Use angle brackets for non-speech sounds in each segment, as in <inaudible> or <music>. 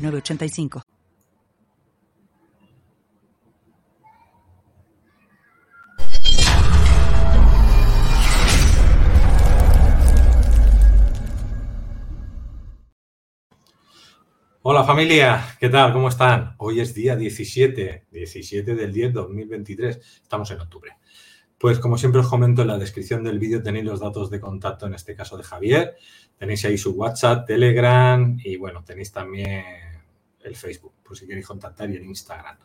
985. Hola familia, ¿qué tal? ¿Cómo están? Hoy es día 17, 17 del 10 2023, estamos en octubre. Pues como siempre os comento en la descripción del vídeo tenéis los datos de contacto, en este caso de Javier, tenéis ahí su WhatsApp, Telegram y bueno, tenéis también el Facebook, por si queréis contactar, y el Instagram.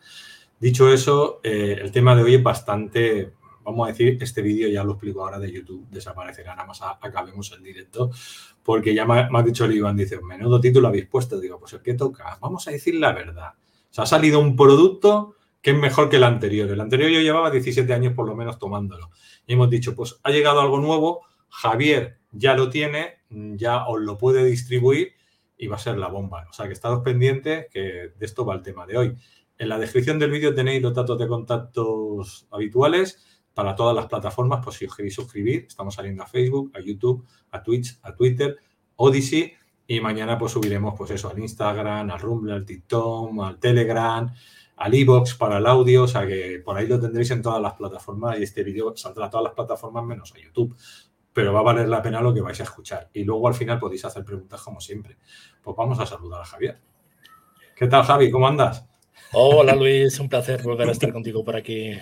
Dicho eso, eh, el tema de hoy es bastante, vamos a decir, este vídeo ya lo explico ahora de YouTube, desaparecerá, nada más acabemos el directo, porque ya me, ha dicho el Iván, dice, menudo título habéis puesto, digo, pues el que toca, vamos a decir la verdad. se ha salido un producto que es mejor que el anterior. El anterior yo llevaba 17 años por lo menos tomándolo. Y hemos dicho, pues ha llegado algo nuevo, Javier ya lo tiene, ya os lo puede distribuir y va a ser la bomba. O sea que estados pendientes que de esto va el tema de hoy. En la descripción del vídeo tenéis los datos de contactos habituales para todas las plataformas, pues si os queréis suscribir, estamos saliendo a Facebook, a YouTube, a Twitch, a Twitter, Odyssey y mañana pues subiremos pues eso al Instagram, al Rumble, al TikTok, al Telegram, al iBox para el audio, o sea que por ahí lo tendréis en todas las plataformas y este vídeo saldrá a todas las plataformas menos a YouTube pero va a valer la pena lo que vais a escuchar. Y luego al final podéis hacer preguntas como siempre. Pues vamos a saludar a Javier. ¿Qué tal, Javi? ¿Cómo andas? Hola, Luis. Un placer volver a estar contigo por aquí.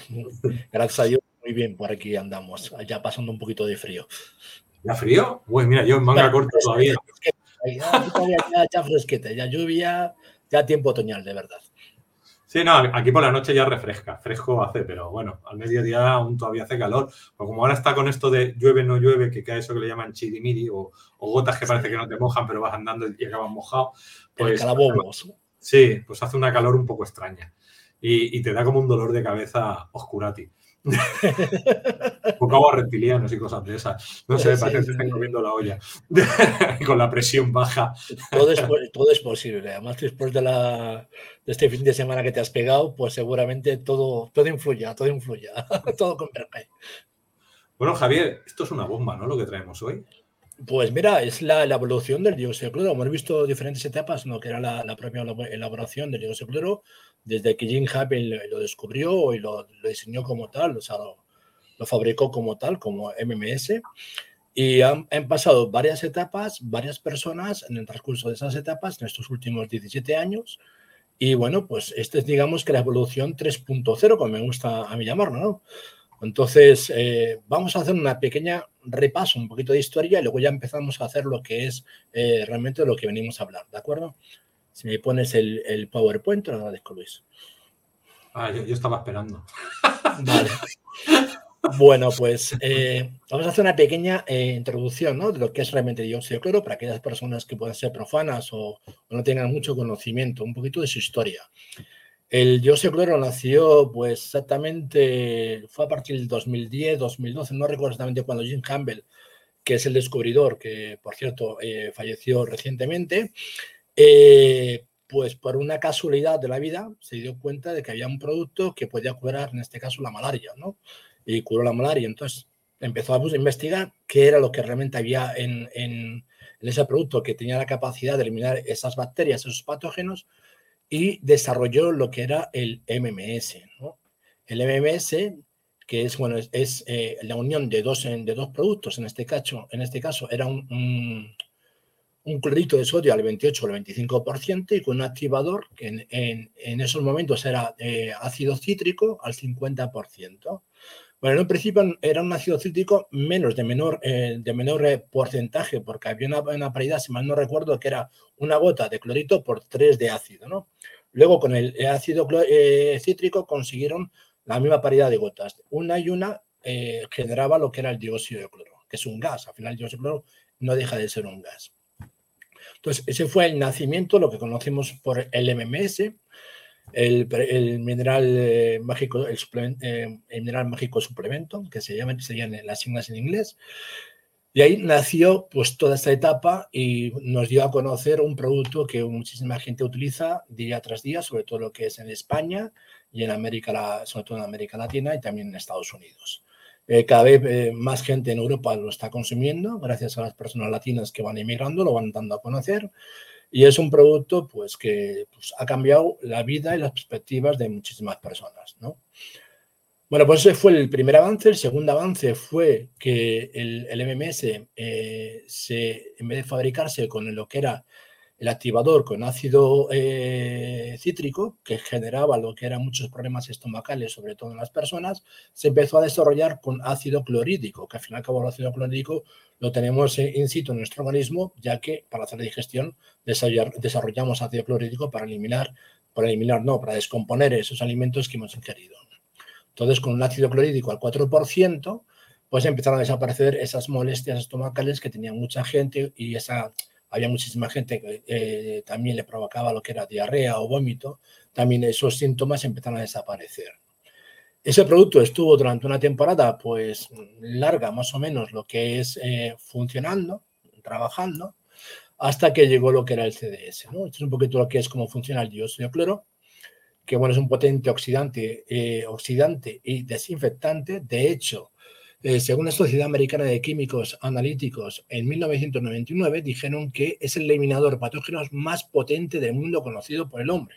Gracias a Dios, muy bien, por aquí andamos. Ya pasando un poquito de frío. ¿Ya frío? Uy, mira, yo en manga corta todavía. Ya, ya fresqueta, ya lluvia, ya tiempo otoñal, de verdad. Sí, no, aquí por la noche ya refresca, fresco hace, pero bueno, al mediodía aún todavía hace calor. Pues como ahora está con esto de llueve, no llueve, que cae eso que le llaman chirimiri o, o gotas que parece que no te mojan, pero vas andando y acabas mojado. Pues, calabobos. Sí, pues hace una calor un poco extraña y, y te da como un dolor de cabeza oscurati. <laughs> Poco agua reptilianos y cosas de esas. No sé, parece que están comiendo la olla <laughs> con la presión baja. Todo es, todo es posible. Además, después de, la, de este fin de semana que te has pegado, pues seguramente todo, todo influya, todo influya, <laughs> todo converge. Bueno, Javier, esto es una bomba, ¿no? Lo que traemos hoy. Pues mira, es la, evolución del dióxido de cloro. Hemos visto diferentes etapas, ¿no? Que era la, la propia elaboración del dióxido de cloro, desde que Jim Happel lo descubrió y lo, diseñó como tal, o sea, lo, fabricó como tal, como MMS. Y han, pasado varias etapas, varias personas en el transcurso de esas etapas, en estos últimos 17 años. Y bueno, pues este es, digamos, que la evolución 3.0, como me gusta a mí llamarlo, ¿no? Entonces, eh, vamos a hacer una pequeña repaso, un poquito de historia, y luego ya empezamos a hacer lo que es eh, realmente lo que venimos a hablar, ¿de acuerdo? Si me pones el, el PowerPoint, te lo agradezco, Luis. Ah, yo, estaba esperando. Vale. Bueno, pues eh, vamos a hacer una pequeña eh, introducción ¿no? de lo que es realmente dióxido de cloro para aquellas personas que puedan ser profanas o, no tengan mucho conocimiento, un poquito de su historia. El de cloro nació, pues exactamente, fue a partir del 2010, 2012, no recuerdo exactamente cuando Jim Campbell, que es el descubridor, que por cierto eh, falleció recientemente, eh, pues por una casualidad de la vida se dio cuenta de que había un producto que podía curar, en este caso, la malaria, ¿no? Y curó la malaria. Entonces empezó a investigar qué era lo que realmente había en, en, ese producto que tenía la capacidad de eliminar esas bacterias, esos patógenos, y desarrolló lo que era el MMS. El MMS, que es, bueno, es, eh, la unión de dos, de dos productos, en este caso, en este caso era un un clorito de sodio al 28 o al 25% y con un activador que en, esos momentos era eh, ácido cítrico al 50%. Bueno, en un principio era un ácido cítrico menos, de menor, eh, de menor eh, porcentaje, porque había una, paridad, si mal no recuerdo, que era una gota de clorito por 3 de ácido. ¿no? Luego con el ácido cítrico consiguieron la misma paridad de gotas. Una y una generaba lo que era el dióxido de cloro, que es un gas. Al final el dióxido de cloro no deja de ser un gas. Entonces, ese fue el nacimiento, lo que conocemos por el MMS, el, mineral eh, mágico, el, eh, el, mineral mágico suplemento, que se llama, serían las siglas en inglés. Y ahí nació pues toda esta etapa y nos dio a conocer un producto que muchísima gente utiliza día tras día, sobre todo lo que es en España y en América, sobre todo en América Latina y también en Estados Unidos. Eh, cada vez eh, más gente en Europa lo está consumiendo, gracias a las personas latinas que van emigrando, lo van dando a conocer. Y es un producto pues, que pues, ha cambiado la vida y las perspectivas de muchísimas personas. ¿no? Bueno, pues ese fue el primer avance. El segundo avance fue que el, MMS, eh, se, en vez de fabricarse con lo que era el activador con ácido eh, cítrico, que generaba lo que eran muchos problemas estomacales, sobre todo en las personas, se empezó a desarrollar con ácido clorhídrico, que al final el ácido clorhídrico lo tenemos in situ en nuestro organismo, ya que para hacer la digestión desarrollamos ácido clorhídrico para eliminar, para eliminar, no, para descomponer esos alimentos que hemos ingerido. Entonces, con un ácido clorhídrico al 4%, pues empezaron a desaparecer esas molestias estomacales que tenía mucha gente y esa, había muchísima gente que eh, también le provocaba lo que era diarrea o vómito, también esos síntomas empezaron a desaparecer. Ese producto estuvo durante una temporada, pues larga más o menos, lo que es eh, funcionando, trabajando, hasta que llegó lo que era el CDS. ¿no? Esto es un poquito lo que es cómo funciona el dióxido de cloro que bueno, es un potente oxidante, eh, oxidante y desinfectante. De hecho, eh, según la Sociedad Americana de Químicos Analíticos, en 1999 dijeron que es el eliminador patógenos más potente del mundo conocido por el hombre.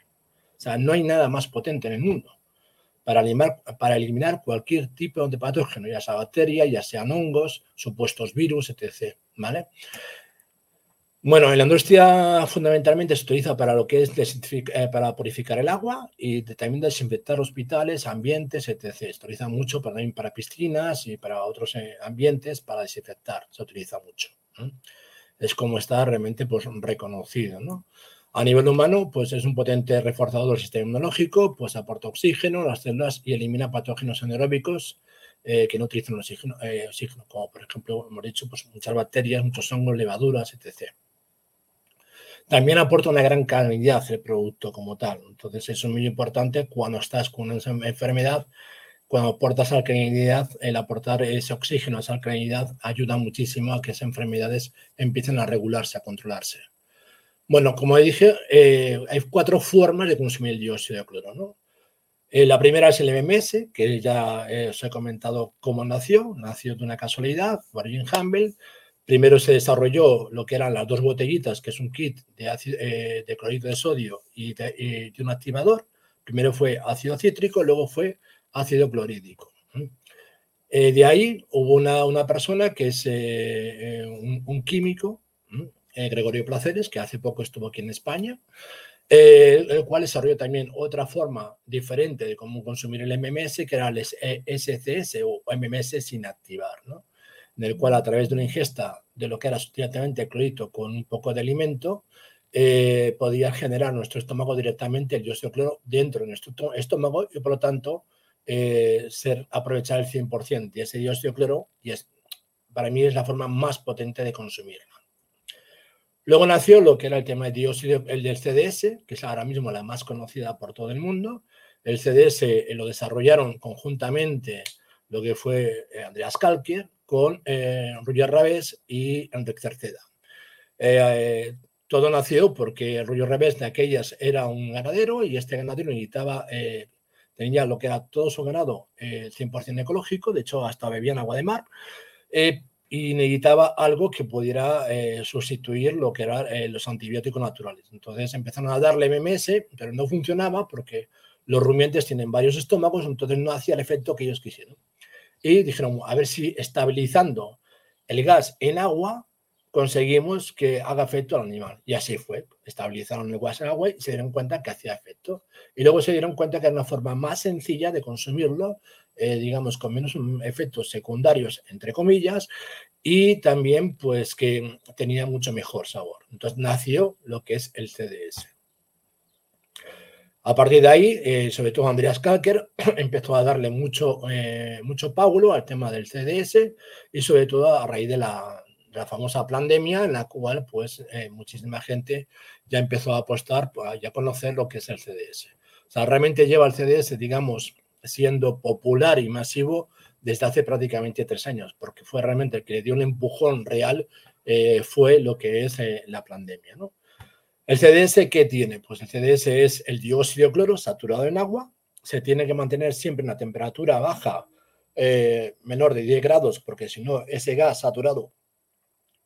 O sea, no hay nada más potente en el mundo para eliminar, para eliminar cualquier tipo de patógeno, ya sea bacteria, ya sean hongos, supuestos virus, etc. ¿Vale? Bueno, en la industria fundamentalmente se utiliza para lo que es eh, para purificar el agua y también desinfectar hospitales, ambientes, etc. Se utiliza mucho para, también para piscinas y para otros eh, ambientes para desinfectar. Se utiliza mucho. Es como está realmente pues, reconocido. ¿no? A nivel humano, pues es un potente reforzador del sistema inmunológico, pues aporta oxígeno a las células y elimina patógenos anaeróbicos eh, que no utilizan oxígeno, oxígeno, como por ejemplo, hemos dicho, pues muchas bacterias, muchos hongos, levaduras, etc también aporta una gran calidad el producto como tal. Entonces, eso es muy importante cuando estás con una enfermedad, cuando aportas alcalinidad, el aportar ese oxígeno, esa alcalinidad, ayuda muchísimo a que esas enfermedades empiecen a regularse, a controlarse. Bueno, como dije, eh, hay cuatro formas de consumir el dióxido de cloro. ¿no? Eh, la primera es el MMS, que ya eh, os he comentado cómo nació. Nació de una casualidad, Warren Humble Primero se desarrolló lo que eran las dos botellitas, que es un kit de, eh, de clorito de sodio y de, un activador. Primero fue ácido cítrico, luego fue ácido clorhídrico. Eh, de ahí hubo una, persona que es eh, un, químico, Gregorio Placeres, que hace poco estuvo aquí en España, el cual desarrolló también otra forma diferente de cómo consumir el MMS, que era el SCS o MMS sin activar. ¿no? En el cual a través de una ingesta de lo que era directamente clorito con un poco de alimento, eh, podía generar nuestro estómago directamente el dióxido de cloro dentro de nuestro estómago y por lo tanto eh, ser aprovechar el 100% de ese dióxido de cloro y es, para mí es la forma más potente de consumirlo. Luego nació lo que era el tema del dióxido, el del CDS, que es ahora mismo la más conocida por todo el mundo. El CDS eh, lo desarrollaron conjuntamente lo que fue Andreas Kalkier, con eh, Roger y Enrique Cerceda. Eh, eh, todo nació porque Roger Rabes de aquellas era un ganadero y este ganadero necesitaba, tenía lo que era todo su ganado 100% ecológico, de hecho hasta bebían agua de mar, y necesitaba algo que pudiera sustituir lo que eran los antibióticos naturales. Entonces empezaron a darle MMS, pero no funcionaba porque los rumiantes tienen varios estómagos, entonces no hacía el efecto que ellos quisieron y dijeron, a ver si estabilizando el gas en agua conseguimos que haga efecto al animal. Y así fue. Estabilizaron el gas en agua y se dieron cuenta que hacía efecto. Y luego se dieron cuenta que era una forma más sencilla de consumirlo, eh, digamos, con menos efectos secundarios, entre comillas, y también pues que tenía mucho mejor sabor. Entonces nació lo que es el CDS. A partir de ahí, eh, sobre todo Andreas Kalker <clears throat> empezó a darle mucho, eh, mucho pábulo al tema del CDS y sobre todo a raíz de la, la famosa pandemia en la cual pues eh, muchísima gente ya empezó a apostar, pues, a conocer lo que es el CDS. O sea, realmente lleva el CDS, digamos, siendo popular y masivo desde hace prácticamente tres años, porque fue realmente el que le dio un empujón real, fue lo que es la pandemia. ¿no? ¿El CDS qué tiene? Pues el CDS es el dióxido de cloro saturado en agua, se tiene que mantener siempre en una temperatura baja, menor de 10 grados, porque si no, ese gas saturado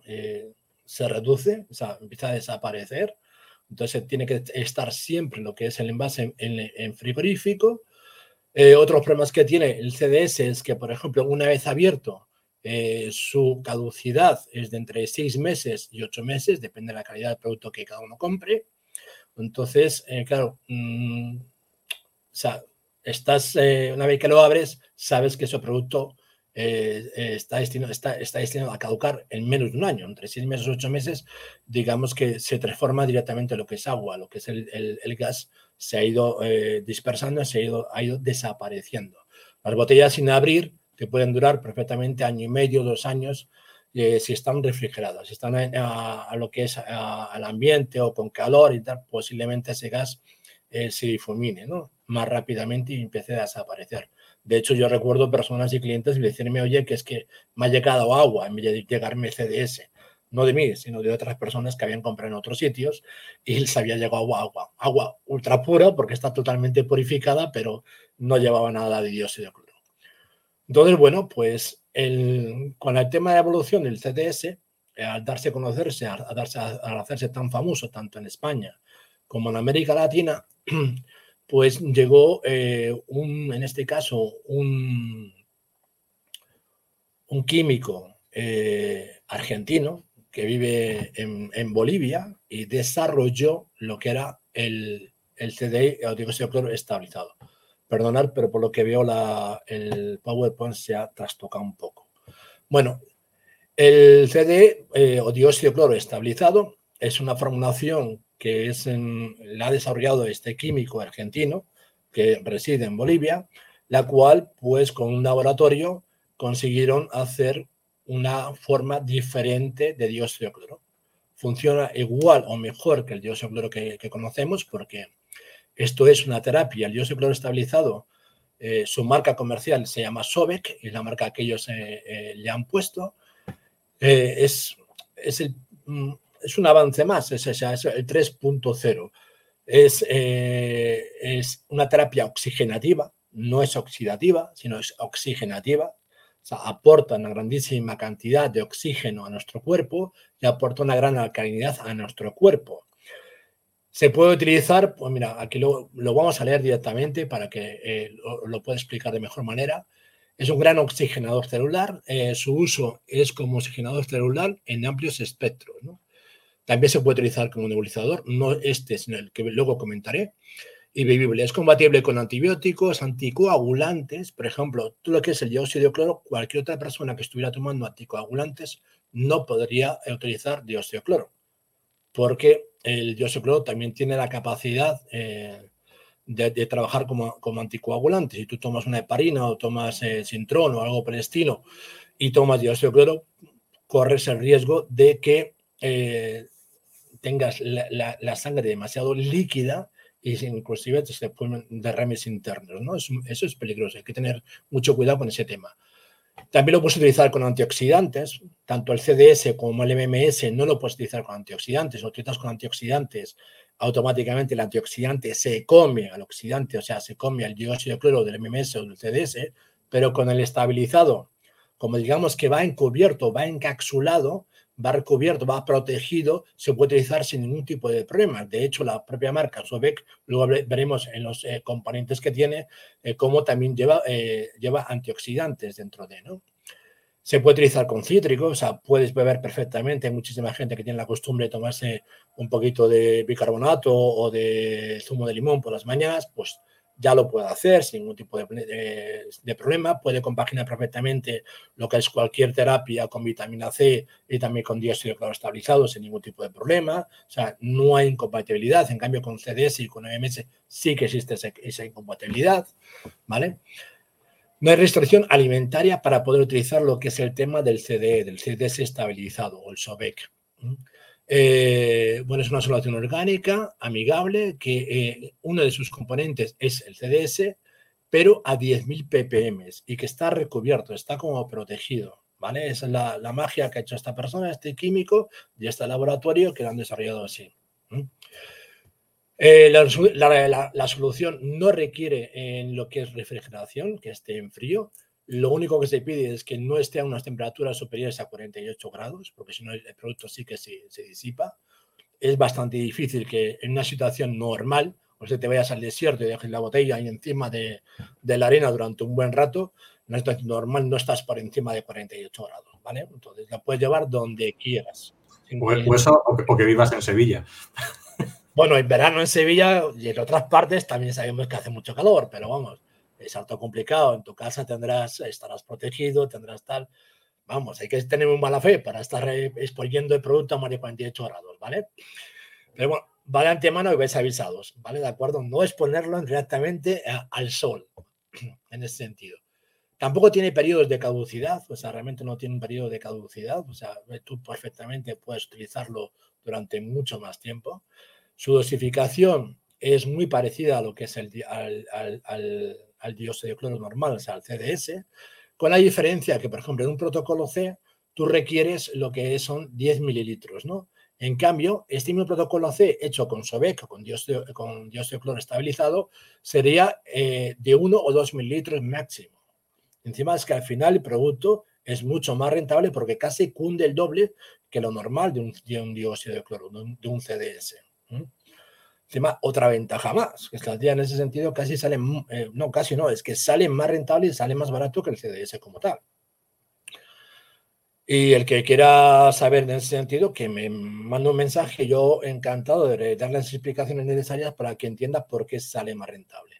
eh, se reduce, o sea, empieza a desaparecer. Entonces tiene que estar siempre lo que es el envase en, frigorífico. Eh, otros problemas que tiene el CDS es que, por ejemplo, una vez abierto, eh, su caducidad es de entre seis meses y ocho meses, depende de la calidad del producto que cada uno compre. Entonces, claro, mm, estás, una vez que lo abres, sabes que ese producto eh, está, destinado, está, está, destinado a caducar en menos de un año, entre seis meses o ocho meses, digamos que se transforma directamente lo que es agua, lo que es el, el, gas, se ha ido eh, dispersando, se ha ido, ha ido desapareciendo. Las botellas sin abrir que pueden durar perfectamente año y medio, dos años, eh, si están refrigeradas, si están a, lo que es al ambiente o con calor y tal, posiblemente ese gas se difumine ¿no? más rápidamente y empiece a desaparecer. De hecho, yo recuerdo personas y clientes decirme, oye, que es que me ha llegado agua en vez de llegarme CDS. No de mí, sino de otras personas que habían comprado en otros sitios y les había llegado agua. Agua ultra pura porque está totalmente purificada, pero no llevaba nada de dióxido de cloro. Entonces, bueno, pues el, con el tema de evolución del CDS, eh, al darse a conocerse, al, darse, al hacerse tan famoso tanto en España como en América Latina, <clears throat> pues llegó eh, un, en este caso, un, químico eh, argentino que vive en, Bolivia y desarrolló lo que era el, el CDI, el estabilizado. Perdonad, pero por lo que veo el PowerPoint se ha trastocado un poco. Bueno, el CDE eh, o dióxido de cloro estabilizado es una formulación que es en, la ha desarrollado este químico argentino que reside en Bolivia, la cual, pues con un laboratorio consiguieron hacer una forma diferente de dióxido de cloro. Funciona igual o mejor que el dióxido de cloro que, conocemos porque esto es una terapia. El dióxido estabilizado, eh, su marca comercial se llama Sobek y la marca que ellos eh, eh, le han puesto. es, es el, mm, es un avance más, es, es el 3.0. Es, es una terapia oxigenativa, no es oxidativa, sino es oxigenativa. O sea, aporta una grandísima cantidad de oxígeno a nuestro cuerpo y aporta una gran alcalinidad a nuestro cuerpo. Se puede utilizar, pues mira, aquí lo, vamos a leer directamente para que eh, lo, pueda explicar de mejor manera. Es un gran oxigenador celular. Eh, su uso es como oxigenador celular en amplios espectros. También se puede utilizar como nebulizador, no este, sino el que luego comentaré. Y. Es compatible con antibióticos, anticoagulantes. Por ejemplo, todo lo que es el dióxido de cloro, cualquier otra persona que estuviera tomando anticoagulantes no podría utilizar dióxido de cloro. Porque el dióxido de cloro también tiene la capacidad eh, de, trabajar como, como, anticoagulante. Si tú tomas una heparina o tomas eh, Sintrón o algo por y tomas dióxido de cloro, corres el riesgo de que eh, tengas la, sangre demasiado líquida y inclusive se ponen derrames internos, ¿no? Eso, eso, es peligroso, hay que tener mucho cuidado con ese tema. También lo puedes utilizar con antioxidantes, tanto el CDS como el MMS no lo puedes utilizar con antioxidantes, lo utilizas con antioxidantes, automáticamente el antioxidante se come al oxidante, o sea, se come al dióxido de cloro del MMS o del CDS, pero con el estabilizado, como digamos que va encubierto, va encapsulado, va recubierto, va protegido, se puede utilizar sin ningún tipo de problema. De hecho, la propia marca Sobek, luego veremos en los eh, componentes que tiene, eh, cómo también lleva, eh, lleva antioxidantes dentro de, ¿no? Se puede utilizar con cítricos, o sea, puedes beber perfectamente. Hay muchísima gente que tiene la costumbre de tomarse un poquito de bicarbonato o de zumo de limón por las mañanas, pues ya lo puede hacer sin ningún tipo de, problema. Puede compaginar perfectamente lo que es cualquier terapia con vitamina C y también con dióxido de cloro estabilizado sin ningún tipo de problema. O sea, no hay incompatibilidad. En cambio, con CDS y con OMS sí que existe esa, incompatibilidad. ¿Vale? No hay restricción alimentaria para poder utilizar lo que es el tema del CDE, del CDS estabilizado o el SOBEC. Eh, bueno, es una solución orgánica, amigable, que eh, uno de sus componentes es el CDS, pero a 10.000 ppm y que está recubierto, está como protegido. ¿vale? Esa es la, magia que ha hecho esta persona, este químico y este laboratorio que lo han desarrollado así. Eh, la, solución no requiere en lo que es refrigeración, que esté en frío. Lo único que se pide es que no esté a unas temperaturas superiores a 48 grados, porque si no el producto sí que se, disipa. Es bastante difícil que en una situación normal, o sea, te vayas al desierto y dejes la botella ahí encima de, la arena durante un buen rato, en una situación normal no estás por encima de 48 grados, ¿vale? Entonces la puedes llevar donde quieras. O, eso, o que vivas en Sevilla. Bueno, en verano en Sevilla y en otras partes también sabemos que hace mucho calor, pero vamos, es algo complicado. En tu casa tendrás, estarás protegido, tendrás tal. Vamos, hay que tener muy mala fe para estar exponiendo el producto a más de 48 grados, ¿vale? Pero bueno, va de antemano y vais avisados, ¿vale? De acuerdo, no exponerlo directamente al sol, <clears throat> en ese sentido. Tampoco tiene periodos de caducidad, o sea, realmente no tiene un periodo de caducidad, o sea, tú perfectamente puedes utilizarlo durante mucho más tiempo. Su dosificación es muy parecida a lo que es el, dióxido de cloro normal, o sea, al CDS, con la diferencia que, por ejemplo, en un protocolo C, tú requieres lo que son 10 mililitros, ¿no? En cambio, este mismo protocolo C hecho con SOBEC, con dióxido, con dióxido de cloro estabilizado, sería eh, de 1 o 2 mililitros máximo. Encima es que al final el producto es mucho más rentable porque casi cunde el doble que lo normal de un, de un dióxido de cloro, de un CDS. Encima, otra ventaja más, que las en ese sentido casi salen, eh, no, casi no, es que sale más rentable y sale más barato que el CDS como tal. Y el que quiera saber en ese sentido, que me mande un mensaje, yo encantado de darle las explicaciones necesarias para que entienda por qué sale más rentable.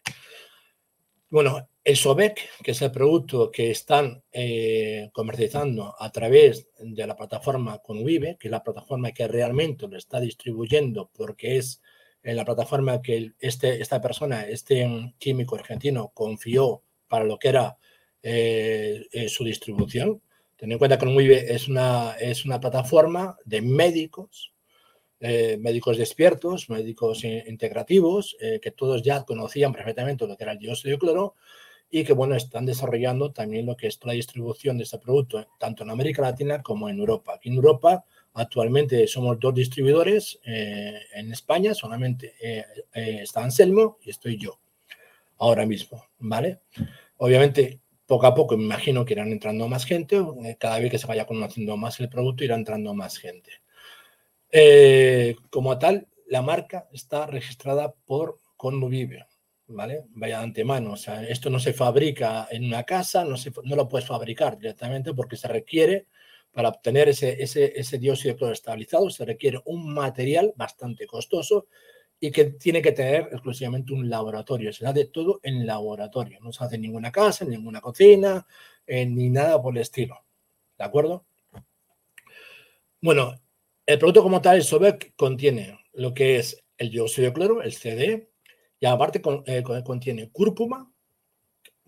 Bueno, el SOBEC, que es el producto que están eh, comercializando a través de la plataforma Convive, que es la plataforma que realmente lo está distribuyendo porque es en la plataforma que este, esta persona, este químico argentino, confió para lo que era eh, eh, su distribución. Ten en cuenta que es una, es una plataforma de médicos eh, médicos despiertos, médicos integrativos, que todos ya conocían perfectamente lo que era el dióxido de cloro y que, bueno, están desarrollando también lo que es la distribución de este producto, tanto en América Latina como en Europa. Aquí en Europa actualmente somos dos distribuidores, eh, en España solamente está Anselmo y estoy yo, ahora mismo, ¿vale? Obviamente poco a poco me imagino que irán entrando más gente, cada vez que se vaya conociendo más el producto irá entrando más gente. Eh, como tal, la marca está registrada por Conmovive, ¿vale? Vaya de antemano, o sea, esto no se fabrica en una casa, no, se, no lo puedes fabricar directamente porque se requiere, para obtener ese, ese, dióxido de cloro estabilizado, se requiere un material bastante costoso y que tiene que tener exclusivamente un laboratorio. Se hace todo en laboratorio, no se hace en ninguna casa, en ninguna cocina, ni nada por el estilo. ¿De acuerdo? Bueno, el producto como tal, el SOBEC, contiene lo que es el dióxido de cloro, el CD, y aparte eh, contiene cúrcuma,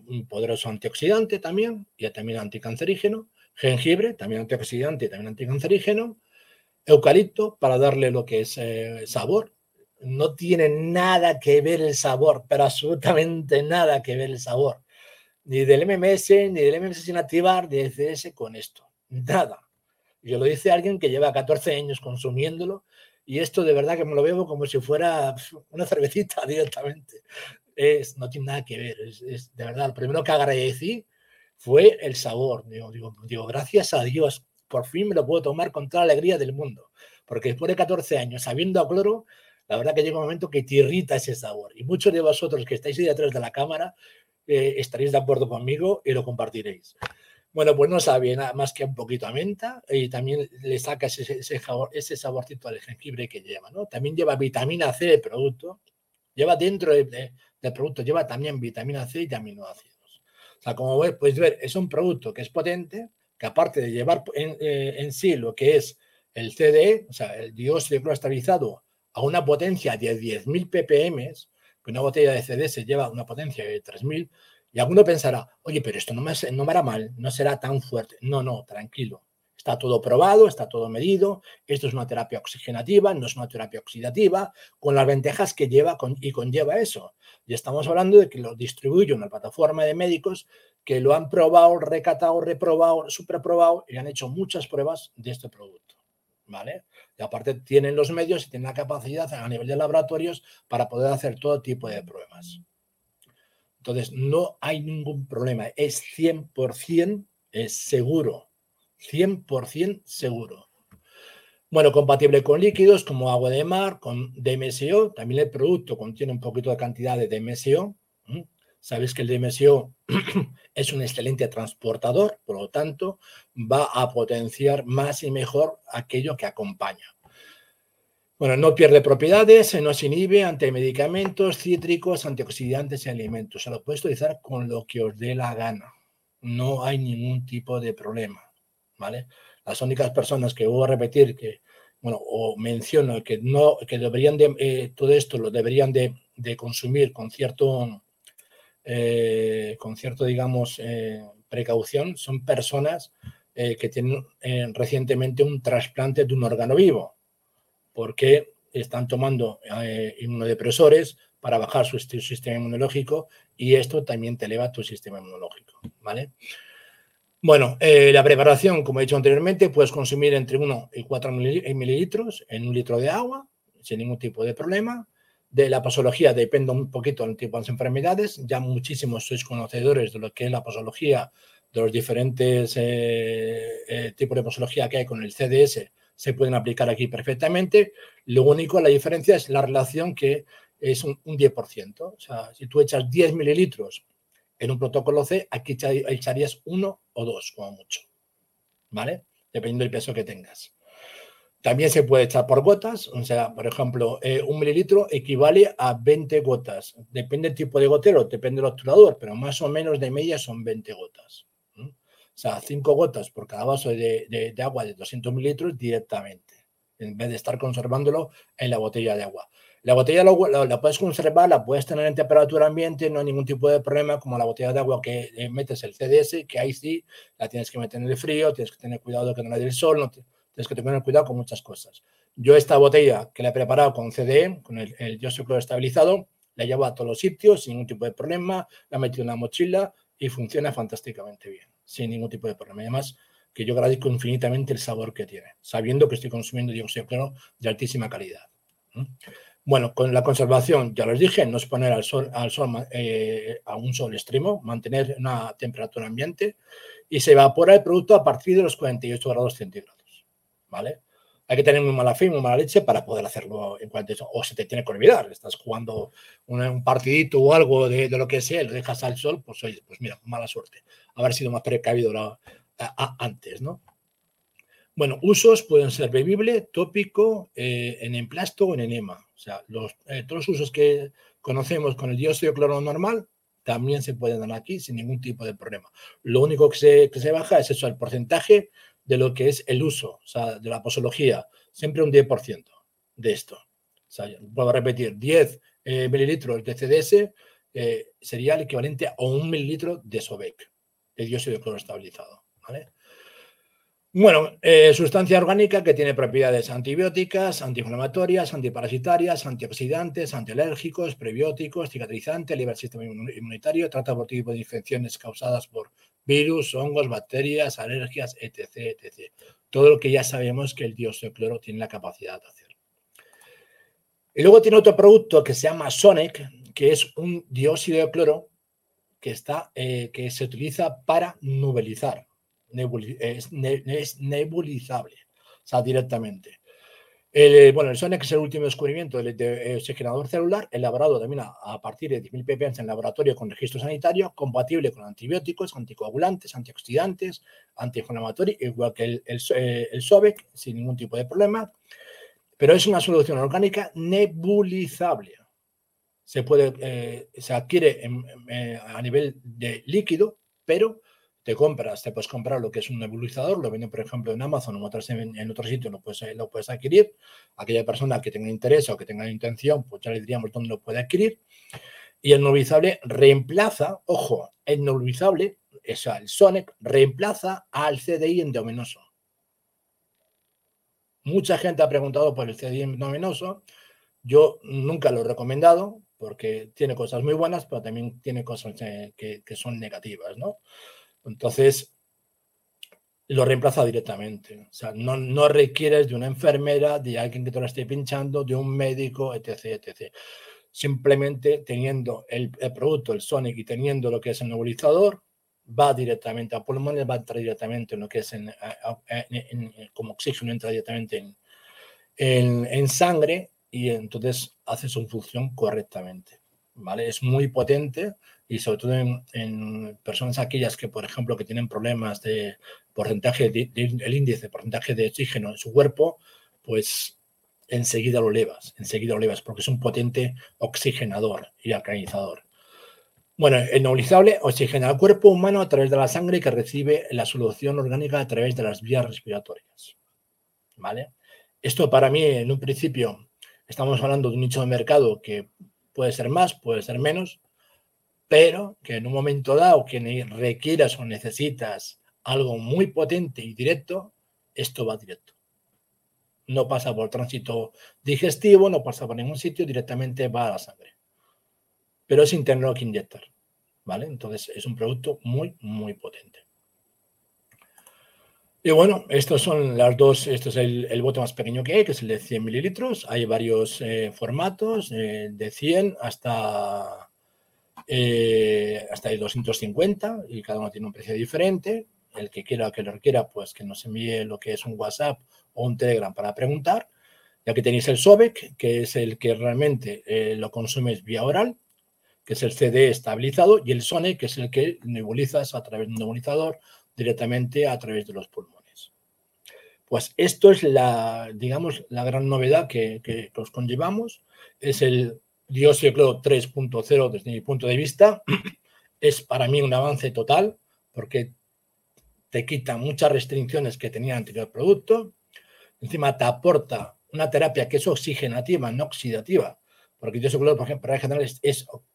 un poderoso antioxidante también, y también anticancerígeno, jengibre, también antioxidante también anticancerígeno, eucalipto para darle lo que es eh, sabor. No tiene nada que ver el sabor, pero absolutamente nada que ver el sabor. Ni del MMS, ni del MMS sin activar, ni del CS con esto. Nada. Yo lo dice alguien que lleva 14 años consumiéndolo y esto de verdad que me lo veo como si fuera una cervecita <laughs> directamente. Es, no tiene nada que ver. Es, de verdad, lo primero que agradecí fue el sabor. Digo, gracias a Dios, por fin me lo puedo tomar con toda la alegría del mundo. Porque después de 14 años sabiendo a cloro, la verdad que llega un momento que te irrita ese sabor. Y muchos de vosotros que estáis ahí detrás de la cámara eh, estaréis de acuerdo conmigo y lo compartiréis. Bueno, pues no sabe nada más que un poquito a menta y también le saca ese, ese, saborcito al jengibre que lleva, ¿no? También lleva vitamina C el producto, lleva dentro del producto, lleva también vitamina C y aminoácidos. Sea, como puedes ver, es un producto que es potente, que aparte de llevar en, eh, sí lo que es el CDE, o sea, el dióxido de cloro estabilizado, a una potencia de 10.000 ppm, que una botella de CD se lleva una potencia de 3.000, Y alguno pensará, oye, pero esto no me, no me hará mal, no será tan fuerte. No, no, tranquilo. Está todo probado, está todo medido. Esto es una terapia oxigenativa, no es una terapia oxidativa, con las ventajas que lleva y conlleva eso. Y estamos hablando de que lo distribuye una plataforma de médicos que lo han probado, recatado, reprobado, superprobado y han hecho muchas pruebas de este producto. ¿Vale? Y aparte tienen los medios y tienen la capacidad a nivel de laboratorios para poder hacer todo tipo de pruebas. Entonces, no hay ningún problema. Es 100% es seguro. 100% seguro. Bueno, compatible con líquidos como agua de mar, con DMSO. También el producto contiene un poquito de cantidad de DMSO. Sabéis que el DMSO <clears throat> es un excelente transportador, por lo tanto, va a potenciar más y mejor aquello que acompaña. Bueno, no pierde propiedades, no se inhibe ante medicamentos, cítricos, antioxidantes y alimentos. Se lo puede utilizar con lo que os dé la gana. No hay ningún tipo de problema. ¿vale? Las únicas personas que voy a repetir que, bueno, o menciono que no, que deberían de, eh, todo esto lo deberían de, consumir con cierto, eh, con cierto, digamos, eh, precaución, son personas que tienen recientemente un trasplante de un órgano vivo, porque están tomando inmunodepresores para bajar su, su, sistema inmunológico y esto también te eleva tu sistema inmunológico, ¿vale? Bueno, eh, la preparación, como he dicho anteriormente, puedes consumir entre 1 y 4 mililitros en un litro de agua, sin ningún tipo de problema. De la posología depende un poquito del tipo de enfermedades. Ya muchísimos sois conocedores de lo que es la posología, de los diferentes eh, eh, tipos de posología que hay con el CDS, se pueden aplicar aquí perfectamente. Lo único, la diferencia es la relación que es un, un 10%. O sea, si tú echas 10 mililitros en un protocolo C, aquí echarías uno o dos, como mucho. ¿Vale? Dependiendo del peso que tengas. También se puede echar por gotas, o sea, por ejemplo, eh, un mililitro equivale a 20 gotas. Depende del tipo de gotero, depende del obturador, pero más o menos de media son 20 gotas. O sea, 5 gotas por cada vaso de, de agua de 200 mililitros directamente, en vez de estar conservándolo en la botella de agua. La botella la, puedes conservar, la puedes tener en temperatura ambiente, no hay ningún tipo de problema, como la botella de agua que eh, metes el CDS, que ahí sí, la tienes que meter en el frío, tienes que tener cuidado de que no le dé el sol, tienes que tener cuidado con muchas cosas. Yo esta botella que la he preparado con CDE, con el, el dióxido estabilizado, la llevo a todos los sitios sin ningún tipo de problema, la he metido en la mochila y funciona fantásticamente bien, sin ningún tipo de problema. Además, que yo agradezco infinitamente el sabor que tiene, sabiendo que estoy consumiendo dióxido de de altísima calidad. Bueno, con la conservación, ya les dije, no exponer al sol, al sol eh, a un sol extremo, mantener una temperatura ambiente y se evapora el producto a partir de los 48 grados centígrados. ¿Vale? Hay que tener muy mala fe, muy mala leche para poder hacerlo en 48 o se te tiene que olvidar. Estás jugando un, partidito o algo de, lo que sea lo dejas al sol, pues oye, pues mira, mala suerte. Haber sido más precavido antes, ¿no? Bueno, usos pueden ser bebible, tópico, eh, en emplasto o en enema. O sea, los, eh, todos los usos que conocemos con el dióxido de cloro normal también se pueden dar aquí sin ningún tipo de problema. Lo único que se, que se baja es eso, el porcentaje de lo que es el uso, o sea, de la posología. Siempre un 10% de esto. O sea, puedo repetir, 10 eh, mililitros de CDS sería el equivalente a un mililitro de SOBEC, de dióxido de cloro estabilizado. ¿vale? Bueno, eh, sustancia orgánica que tiene propiedades antibióticas, antiinflamatorias, antiparasitarias, antioxidantes, antialérgicos, prebióticos, cicatrizante, libera el sistema inmunitario, trata por tipo de infecciones causadas por virus, hongos, bacterias, alergias, etc, etc. Todo lo que ya sabemos que el dióxido de cloro tiene la capacidad de hacer. Y luego tiene otro producto que se llama Sonic, que es un dióxido de cloro que, está, eh, que se utiliza para nubelizar es, nebulizable, o sea, directamente. El, bueno, el SONEC es el último descubrimiento del de, oxigenador celular, elaborado también a, partir de 10.000 ppm en laboratorio con registro sanitario, compatible con antibióticos, anticoagulantes, antioxidantes, antiinflamatorios, igual que el, el, el SOBEC, sin ningún tipo de problema. Pero es una solución orgánica nebulizable. Se puede, eh, se adquiere a nivel de líquido, pero te compras, te puedes comprar lo que es un nebulizador, lo venden por ejemplo en Amazon o en, otro sitio, lo puedes, lo puedes adquirir. Aquella persona que tenga interés o que tenga intención, pues ya le diríamos dónde lo puede adquirir. Y el nebulizable reemplaza, ojo, el nebulizable, o el SONEC, reemplaza al CDI endovenoso. Mucha gente ha preguntado por el CDI endovenoso. Yo nunca lo he recomendado porque tiene cosas muy buenas, pero también tiene cosas eh, que, que son negativas, ¿no? Entonces, lo reemplaza directamente. O sea, no, requieres de una enfermera, de alguien que te lo esté pinchando, de un médico, etc. etc. Simplemente teniendo el, producto, el Sonic, y teniendo lo que es el nebulizador, va directamente a pulmones, va a entrar directamente en lo que es en, como oxígeno, entra directamente en, en, sangre y entonces hace su función correctamente. ¿Vale? Es muy potente y sobre todo en, personas aquellas que, por ejemplo, que tienen problemas de porcentaje, de, el índice, porcentaje de oxígeno en su cuerpo, pues enseguida lo elevas, enseguida lo elevas, porque es un potente oxigenador y alcalinizador. Bueno, el nebulizable oxigena al cuerpo humano a través de la sangre que recibe la solución orgánica a través de las vías respiratorias. ¿Vale? Esto para mí, en un principio, estamos hablando de un nicho de mercado que puede ser más, puede ser menos, pero que en un momento dado que requieras o necesitas algo muy potente y directo, esto va directo. No pasa por tránsito digestivo, no pasa por ningún sitio, directamente va a la sangre. Pero sin tenerlo que inyectar. ¿Vale? Entonces es un producto muy, muy potente. Y bueno, estos son las dos, esto es el, bote más pequeño que hay, que es el de 100 mililitros. Hay varios eh, formatos, eh, de 100 hasta eh, hasta el 250 y cada uno tiene un precio diferente. El que quiera que lo requiera, pues que nos envíe lo que es un WhatsApp o un Telegram para preguntar. Ya que tenéis el SOBEC, que es el que realmente lo consumes vía oral, que es el CD estabilizado, y el SONE, que es el que nebulizas a través de un nebulizador directamente a través de los pulmones. Pues esto es la, digamos, la gran novedad que, que, que os conllevamos. Es el dióxido de cloro 3.0 desde mi punto de vista <clears throat> es para mí un avance total porque te quita muchas restricciones que tenía el anterior producto. Encima te aporta una terapia que es oxigenativa, no oxidativa, porque el cloro, por ejemplo, en general es,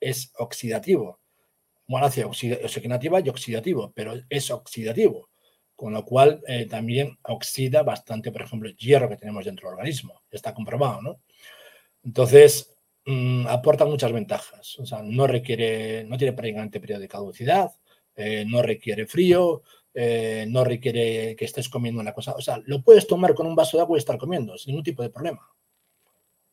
es, oxidativo. Bueno, hace oxigenativa y oxidativo, pero es oxidativo, con lo cual eh, también oxida bastante, por ejemplo, el hierro que tenemos dentro del organismo. Está comprobado, ¿no? Entonces, Mm, aporta muchas ventajas. O sea, no requiere, no tiene prácticamente periodo de caducidad, eh, no requiere frío, eh, no requiere que estés comiendo una cosa. O sea, lo puedes tomar con un vaso de agua y estar comiendo sin ningún tipo de problema.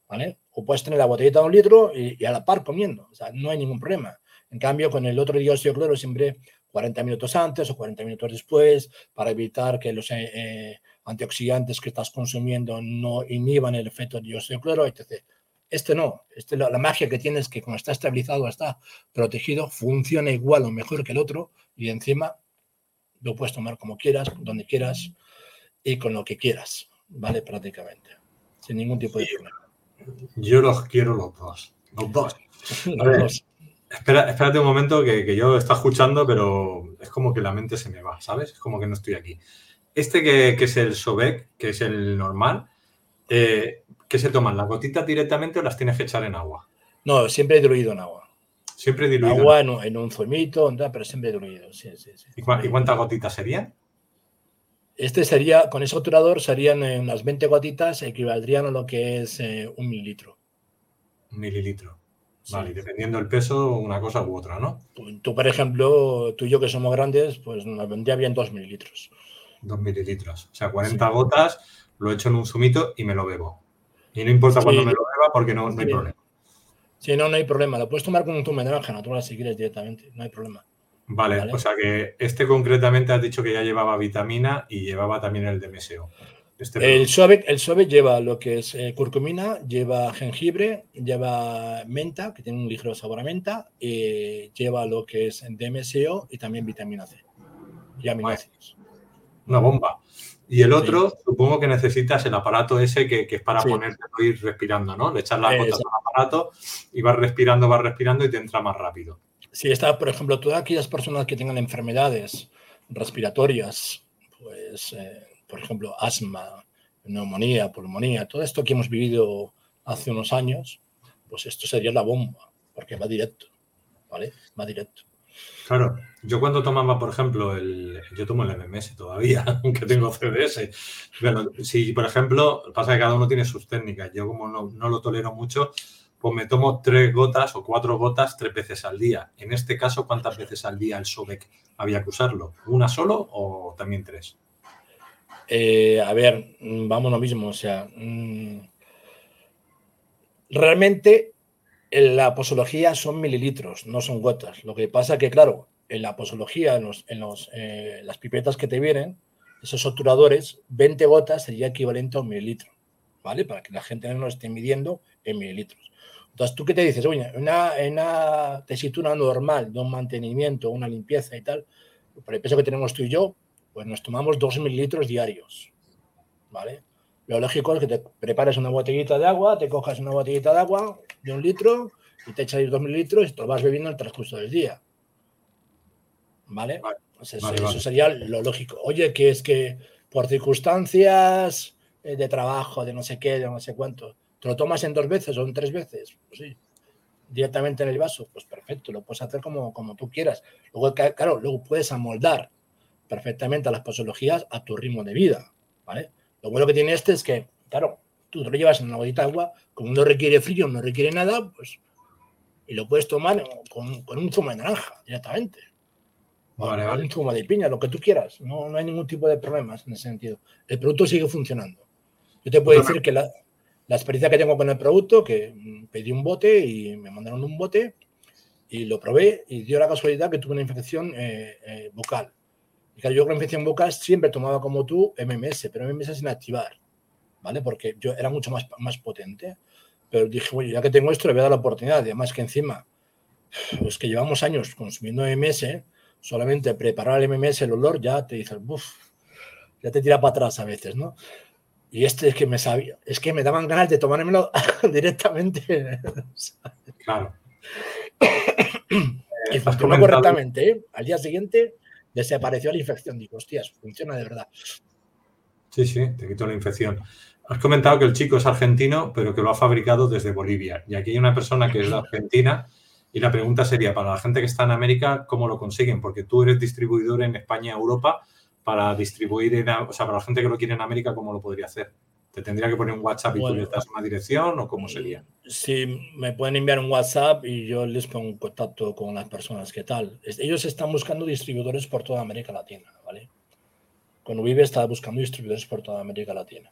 ¿Vale? O puedes tener la botellita de un litro y, a la par comiendo. O sea, no hay ningún problema. En cambio, con el otro dióxido de cloro siempre 40 minutos antes o 40 minutos después para evitar que los eh, antioxidantes que estás consumiendo no inhiban el efecto dióxido de cloro, etc. Este no, este, la, magia que tiene es que como está estabilizado, está protegido, funciona igual o mejor que el otro y encima lo puedes tomar como quieras, donde quieras y con lo que quieras, ¿vale? Prácticamente, sin ningún tipo de problema. Yo los quiero los dos, los dos. <laughs> Espera, espérate un momento que, que, yo está escuchando, pero es como que la mente se me va, ¿sabes? Es como que no estoy aquí. Este que, que es el Sobek, que es el normal, eh, ¿Qué se toman? ¿Las gotitas directamente o las tienes que echar en agua? No, siempre diluido en agua. Siempre diluido. Agua en, en un zumito, pero siempre diluido. Sí, sí, sí. ¿Y, cuántas gotitas serían? Este sería, con ese obturador serían eh, unas 20 gotitas, equivaldrían a lo que es eh, un mililitro. Un mililitro. Vale, y dependiendo del peso, una cosa u otra, ¿no? Tú, por ejemplo, tú y yo que somos grandes, pues nos vendría bien dos mililitros. Dos mililitros. O sea, 40 gotas, lo echo en un zumito y me lo bebo. Y no importa cuándo me lo beba porque no, hay problema. Sí, no, no hay problema. Lo puedes tomar con un zumo de naranja natural si quieres directamente, no hay problema. Vale, o sea que este concretamente has dicho que ya llevaba vitamina y llevaba también el DMSO. Este el, suave, el suave lleva lo que es eh, curcumina, lleva jengibre, lleva menta, que tiene un ligero sabor a menta, y lleva lo que es DMSO y también vitamina C y aminoácidos. Una bomba. Y el otro, supongo que necesitas el aparato ese que, es para ponerte a ir respirando, ¿no? Le echas las gotas al aparato y vas respirando, vas respirando y te entra más rápido. Sí, está, por ejemplo, todas aquellas personas que tengan enfermedades respiratorias, pues, eh, por ejemplo, asma, neumonía, pulmonía, todo esto que hemos vivido hace unos años, pues esto sería la bomba, porque va directo, ¿vale? Va directo. Claro, yo cuando tomaba, por ejemplo, el, yo tomo el MMS todavía, <laughs> aunque tengo CDS. Pero si, por ejemplo, pasa que cada uno tiene sus técnicas. Yo como no, no lo tolero mucho, pues me tomo tres gotas o cuatro gotas tres veces al día. En este caso, ¿cuántas veces al día el SOBEC había que usarlo? ¿Una solo o también tres? Eh, a ver, mm, vamos lo mismo. O sea, mm, realmente en la posología son mililitros, no son gotas. Lo que pasa que, claro, en la posología, en, los, en los, eh, las pipetas que te vienen, esos obturadores, 20 gotas sería equivalente a un mililitro, ¿vale? Para que la gente no lo esté midiendo en mililitros. Entonces, ¿tú qué te dices? Oye, una, una tesitura normal de un mantenimiento, una limpieza y tal, por el peso que tenemos tú y yo, pues nos tomamos 2 mililitros diarios, ¿vale? Lo lógico es que te prepares una botellita de agua, te cojas una botellita de agua de un litro y te echas 2 mililitros y te lo vas bebiendo en el transcurso del día. ¿Vale? eso, sería lo lógico. Oye, que es que por circunstancias eh, de trabajo, de no sé qué, de no sé cuánto, ¿te lo tomas en dos veces o en tres veces? Pues sí. Directamente en el vaso, pues perfecto, lo puedes hacer como, como tú quieras. Luego, claro, luego puedes amoldar perfectamente a las posologías a tu ritmo de vida, ¿vale? Lo bueno que tiene este es que, claro, tú te lo llevas en una botita de agua, como no requiere frío, no requiere nada, pues, y lo puedes tomar con, con un zumo de naranja directamente. Vale, vale. Un zumo de piña, lo que tú quieras. No, no hay ningún tipo de problemas en ese sentido. El producto sigue funcionando. Yo te puedo decir que la, la experiencia que tengo con el producto, que pedí un bote y me mandaron un bote y lo probé y dio la casualidad que tuve una infección eh, eh, vocal. Y claro, yo con infección vocal siempre tomaba como tú MMS, pero MMS sin activar, ¿vale? Porque yo era mucho más, más potente. Pero dije, oye, ya que tengo esto, le voy a dar la oportunidad. Además que encima, pues que llevamos años consumiendo MMS, solamente preparar el MMS, el olor, ya te dices, uff, ya te tira para atrás a veces, ¿no? Y este es que me sabía, es que me daban ganas de tomármelo <laughs> directamente. Claro. y funcionó correctamente. ¿eh? Al día siguiente desapareció la infección. Digo, hostias, funciona de verdad. Sí, sí, te quito la infección. Has comentado que el chico es argentino, pero que lo ha fabricado desde Bolivia. Y aquí hay una persona que es de Argentina. Y la pregunta sería, para la gente que está en América, ¿cómo lo consiguen? Porque tú eres distribuidor en España, Europa, para distribuir, en, o sea, para la gente que lo quiere en América, ¿cómo lo podría hacer? ¿Te tendría que poner un WhatsApp y tú le das una dirección o cómo sería? Sí, me pueden enviar un WhatsApp y yo les pongo en contacto con las personas que tal. Ellos están buscando distribuidores por toda América Latina, ¿vale? Cuando vive está buscando distribuidores por toda América Latina,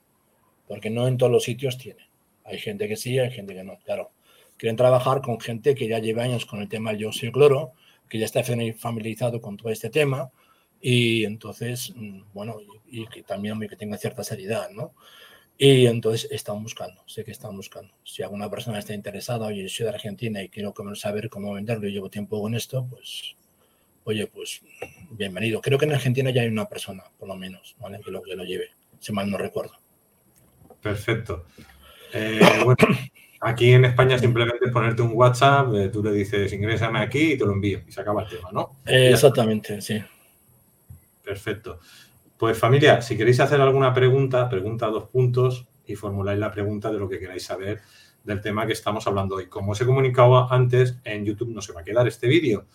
porque no en todos los sitios tiene. Hay gente que sí, hay gente que no, claro. Quieren trabajar con gente que ya lleva años con el tema del dióxido cloro, que ya está familiarizado con todo este tema, y entonces, mm, bueno, y, que también que tenga cierta seriedad, ¿no? Y entonces están buscando, sé que están buscando. Si alguna persona está interesada, oye, soy de Argentina y quiero saber cómo venderlo y llevo tiempo con esto, pues, oye, pues bienvenido. Creo que en Argentina ya hay una persona, por lo menos, ¿vale? Que lo, que lo lleve, si mal no recuerdo. Perfecto. Eh, bueno, aquí en España simplemente ponerte un WhatsApp, eh, tú le dices, ingrésame aquí y te lo envío y se acaba el tema, ¿no? exactamente, sí. Perfecto. Pues familia, si queréis hacer alguna pregunta, pregunta dos puntos y formuláis la pregunta de lo que queráis saber del tema que estamos hablando hoy. Como os he comunicado antes, en YouTube no se va a quedar este vídeo.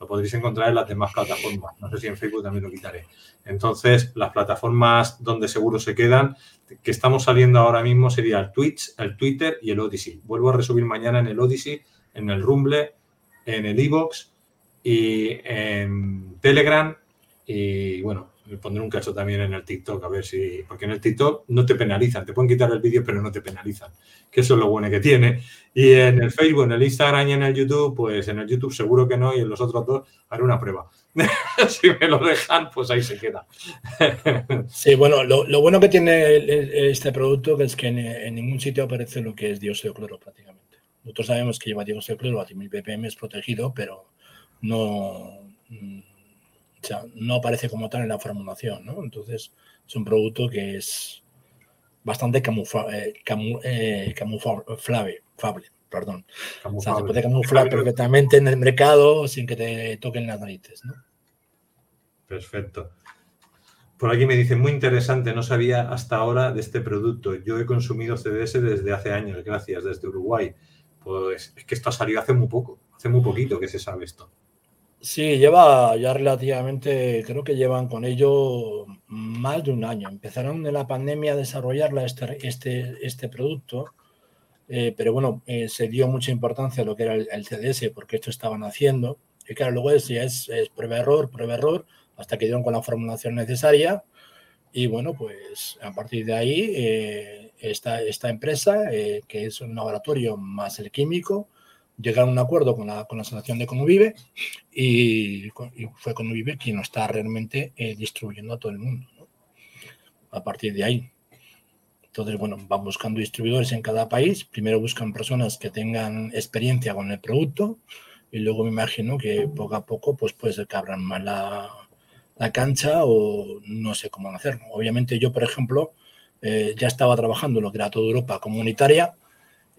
Lo podréis encontrar en las demás plataformas. No sé si en Facebook también lo quitaré. Entonces, las plataformas donde seguro se quedan, que estamos saliendo ahora mismo, sería el Twitch, el Twitter y el Odyssey. Vuelvo a resubir mañana en el Odyssey, en el Rumble, en el Evox y en Telegram y bueno, pondré un cacho también en el TikTok, a ver si. Porque en el TikTok no te penalizan, te pueden quitar el vídeo, pero no te penalizan. Que eso es lo bueno que tiene. Y en el Facebook, en el Instagram y en el YouTube, pues en el YouTube seguro que no, y en los otros dos haré una prueba. <laughs> si me lo dejan, pues ahí se queda. <laughs> sí, bueno, lo, bueno que tiene este producto es que en, ningún sitio aparece lo que es dióxido de cloro prácticamente. Nosotros sabemos que lleva dióxido de cloro a 10.000 ppm es protegido, pero no o sea, no aparece como tal en la formulación, ¿no? Entonces, es un producto que es bastante camuflable, eh, camuflable, perdón. O sea, se puede camuflar perfectamente en el mercado sin que te toquen las narices, ¿no? Perfecto. Por aquí me dice, muy interesante, no sabía hasta ahora de este producto. Yo he consumido CDS desde hace años, gracias, desde Uruguay. Pues es que esto ha salido hace muy poco, hace muy poquito que se sabe esto. Sí, lleva ya relativamente, creo que llevan con ello más de un año. Empezaron en la pandemia a desarrollarla este, este, este producto, eh, pero bueno, eh, se dio mucha importancia a lo que era el, CDS porque esto estaban haciendo. Y claro, luego es, es, es prueba-error, prueba-error, hasta que dieron con la formulación necesaria. Y bueno, pues a partir de ahí, eh, esta, esta, empresa, que es un laboratorio más el químico, llegaron a un acuerdo con la, con la asociación de Conuvive y, y fue Conuvive quien lo está realmente eh, distribuyendo a todo el mundo. A partir de ahí. Entonces, bueno, van buscando distribuidores en cada país. Primero buscan personas que tengan experiencia con el producto y luego me imagino que poco a poco pues puede ser que abran más la, la cancha o no sé cómo hacerlo. Obviamente yo, por ejemplo, eh, ya estaba trabajando lo que era toda Europa comunitaria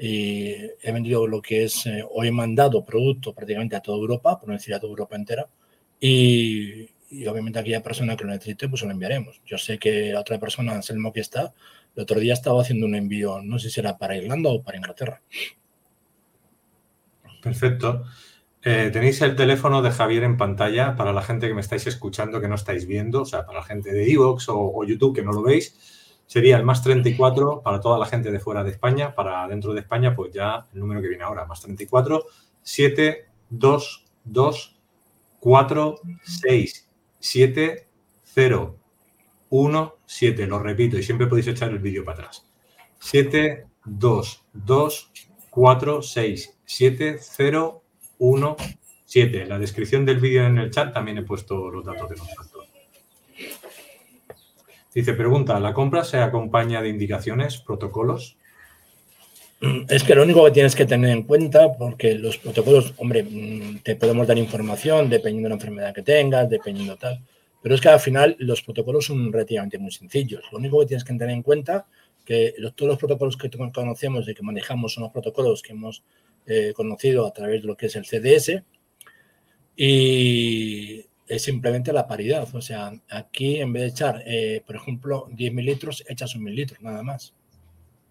y he vendido lo que es, eh, hoy he mandado producto prácticamente a toda Europa, por no decir a toda Europa entera, y, obviamente a aquella persona que lo necesite, pues lo enviaremos. Yo sé que la otra persona, Anselmo, que está, el otro día estaba haciendo un envío, no sé si era para Irlanda o para Inglaterra. Perfecto. Eh, tenéis el teléfono de Javier en pantalla para la gente que me estáis escuchando, que no estáis viendo, o sea, para la gente de Evox o, o YouTube que no lo veis sería el más 34 para toda la gente de fuera de España, para dentro de España, pues ya el número que viene ahora, más 34, 7, 2, 2, 4, 6, 7, 0, 1, 7. Lo repito y siempre podéis echar el vídeo para atrás. 7, 2, 2, 4, 6, 7, 0, 1, 7. En la descripción del vídeo en el chat también he puesto los datos de contacto. Dice, pregunta, ¿la compra se acompaña de indicaciones, protocolos? Es que lo único que tienes que tener en cuenta, porque los protocolos, hombre, mm, te podemos dar información dependiendo de la enfermedad que tengas, dependiendo tal, pero es que al final los protocolos son relativamente muy sencillos. Lo único que tienes que tener en cuenta que todos los protocolos que conocemos y que manejamos son los protocolos que hemos eh, conocido a través de lo que es el CDS y es simplemente la paridad. O sea, aquí en vez de echar, eh, por ejemplo, 10 mililitros, echas un mililitro, nada más.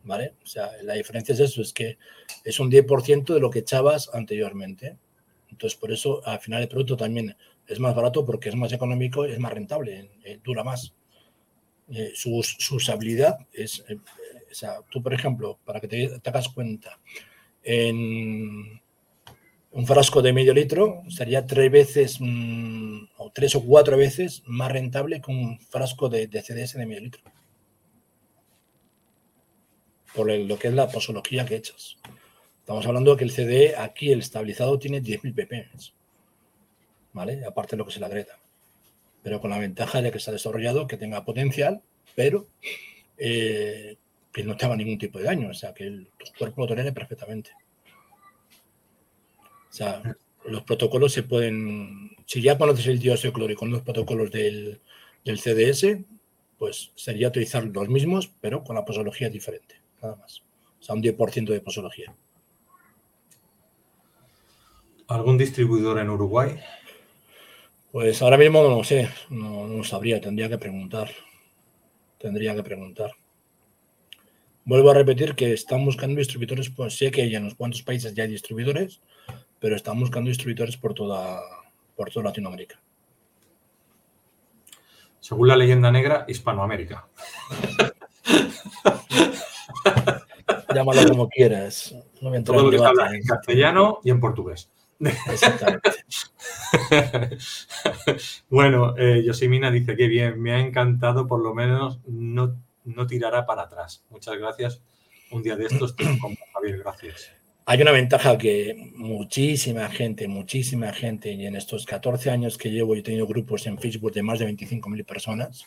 ¿Vale? O sea, la diferencia es eso, es que es un 10% de lo que echabas anteriormente. Entonces, por eso al final el producto también es más barato porque es más económico es más rentable, eh, dura más. Eh, su, su, usabilidad es, o sea, tú, por ejemplo, para que te, te hagas cuenta, en, un frasco de medio litro sería tres veces mm, o tres o cuatro veces más rentable que un frasco de, CDS de medio litro. Por lo que es la posología que echas. Estamos hablando de que el CD aquí, el estabilizado, tiene 10.000 ppm. ¿Vale? Aparte de lo que se le agrega. Pero con la ventaja de que se ha desarrollado, que tenga potencial, pero eh, que no te haga ningún tipo de daño. O sea, que el, tu cuerpo lo tolere perfectamente. O sea, los protocolos se pueden, si ya conoces el dióxido clórico con los protocolos del, CDS, pues sería utilizar los mismos, pero con la posología diferente, nada más. O sea, un 10% de posología. ¿Algún distribuidor en Uruguay? Pues ahora mismo no lo sé, no, no sabría, tendría que preguntar. Tendría que preguntar. Vuelvo a repetir que están buscando distribuidores, pues sé que en unos cuantos países ya hay distribuidores, pero están buscando distribuidores por toda, por toda Latinoamérica. Según la leyenda negra, Hispanoamérica. Llámalo como quieras. Todo lo que habla en castellano y en portugués. Exactamente. <laughs> bueno, eh, Yosimina dice que bien, me ha encantado, por lo menos no, no tirará para atrás. Muchas gracias. Un día de estos te Javier, gracias. Hay una ventaja que muchísima gente, muchísima gente, y en estos 14 años que llevo, he tenido grupos en Facebook de más de 25.000 personas,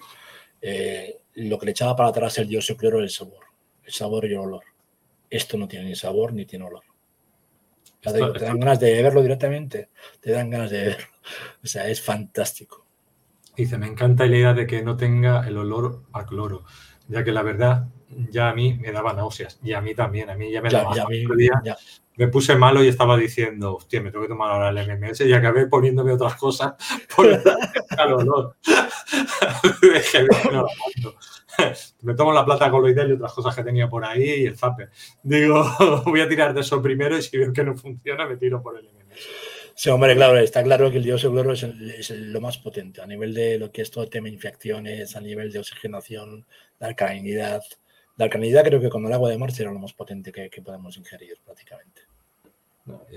eh, lo que le echaba para atrás el dióxido cloro es el sabor, el sabor y el olor. Esto no tiene ni sabor ni tiene olor. te dan ganas de verlo directamente, te dan ganas de verlo. O sea, es fantástico. Dice, me encanta la idea de que no tenga el olor a cloro, ya que la verdad ya a mí me daba náuseas. Y a mí también, a mí ya me daba. Ya, Me puse malo y estaba diciendo, hostia, me tengo que tomar ahora el MMS y acabé poniéndome otras cosas <laughs> por el olor. <laughs> <laughs> me tomo la plata coloidal y otras cosas que tenía por ahí y el zape. Digo, voy a tirar de eso primero y si veo que no funciona me tiro por el MMS. Sí, hombre, claro, está claro que el dióxido de cloro es, lo más potente a nivel de lo que es todo el tema de infecciones, a nivel de oxigenación, de alcalinidad. La alcalinidad creo que con el agua de mar será lo más potente que, podemos ingerir prácticamente.